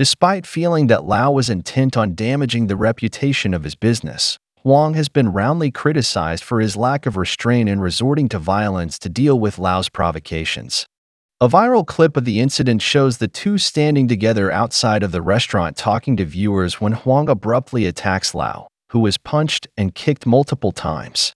Despite feeling that Lau was intent on damaging the reputation of his business, Huang has been roundly criticized for his lack of restraint in resorting to violence to deal with Lau's provocations. A viral clip of the incident shows the two standing together outside of the restaurant talking to viewers when Huang abruptly attacks Lau, who is punched and kicked multiple times.